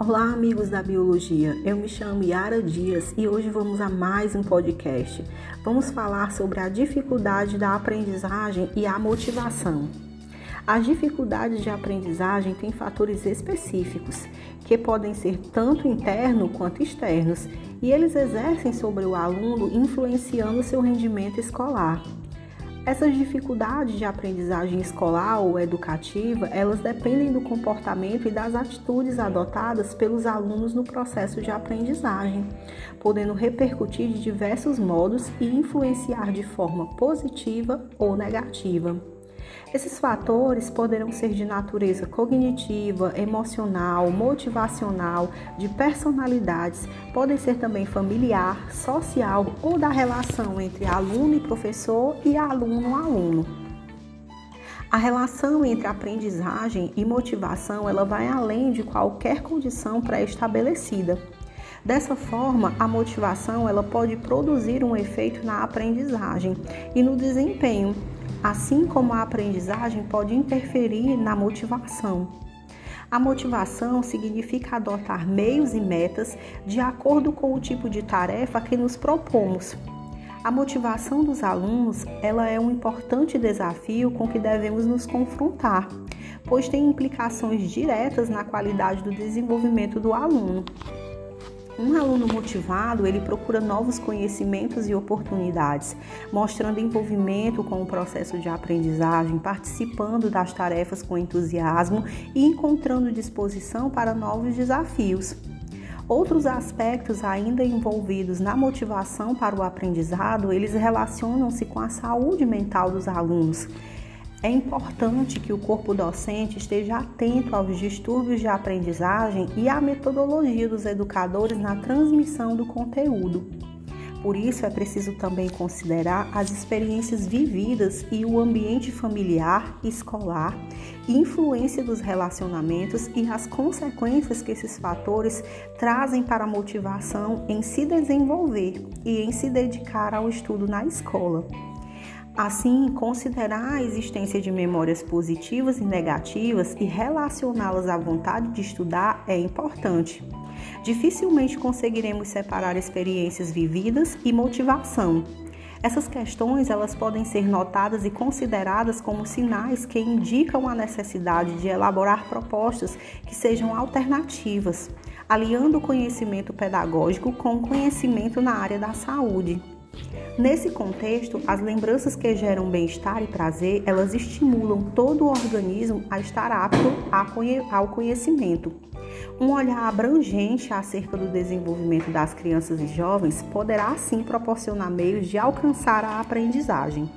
Olá, amigos da biologia. Eu me chamo Yara Dias e hoje vamos a mais um podcast. Vamos falar sobre a dificuldade da aprendizagem e a motivação. As dificuldades de aprendizagem têm fatores específicos, que podem ser tanto internos quanto externos, e eles exercem sobre o aluno influenciando seu rendimento escolar. Essas dificuldades de aprendizagem escolar ou educativa, elas dependem do comportamento e das atitudes adotadas pelos alunos no processo de aprendizagem, podendo repercutir de diversos modos e influenciar de forma positiva ou negativa. Esses fatores poderão ser de natureza cognitiva, emocional, motivacional, de personalidades, podem ser também familiar, social ou da relação entre aluno e professor e aluno-aluno. A relação entre aprendizagem e motivação ela vai além de qualquer condição pré-estabelecida. Dessa forma, a motivação ela pode produzir um efeito na aprendizagem e no desempenho, assim como a aprendizagem pode interferir na motivação. A motivação significa adotar meios e metas de acordo com o tipo de tarefa que nos propomos. A motivação dos alunos, ela é um importante desafio com que devemos nos confrontar, pois tem implicações diretas na qualidade do desenvolvimento do aluno. Um aluno motivado, ele procura novos conhecimentos e oportunidades, mostrando envolvimento com o processo de aprendizagem, participando das tarefas com entusiasmo e encontrando disposição para novos desafios. Outros aspectos ainda envolvidos na motivação para o aprendizado, eles relacionam-se com a saúde mental dos alunos é importante que o corpo docente esteja atento aos distúrbios de aprendizagem e à metodologia dos educadores na transmissão do conteúdo. Por isso, é preciso também considerar as experiências vividas e o ambiente familiar, escolar, influência dos relacionamentos e as consequências que esses fatores trazem para a motivação em se desenvolver e em se dedicar ao estudo na escola. Assim, considerar a existência de memórias positivas e negativas e relacioná-las à vontade de estudar é importante. Dificilmente conseguiremos separar experiências vividas e motivação. Essas questões elas podem ser notadas e consideradas como sinais que indicam a necessidade de elaborar propostas que sejam alternativas, aliando o conhecimento pedagógico com o conhecimento na área da saúde. Nesse contexto, as lembranças que geram bem-estar e prazer, elas estimulam todo o organismo a estar apto ao conhecimento. Um olhar abrangente acerca do desenvolvimento das crianças e jovens poderá assim proporcionar meios de alcançar a aprendizagem.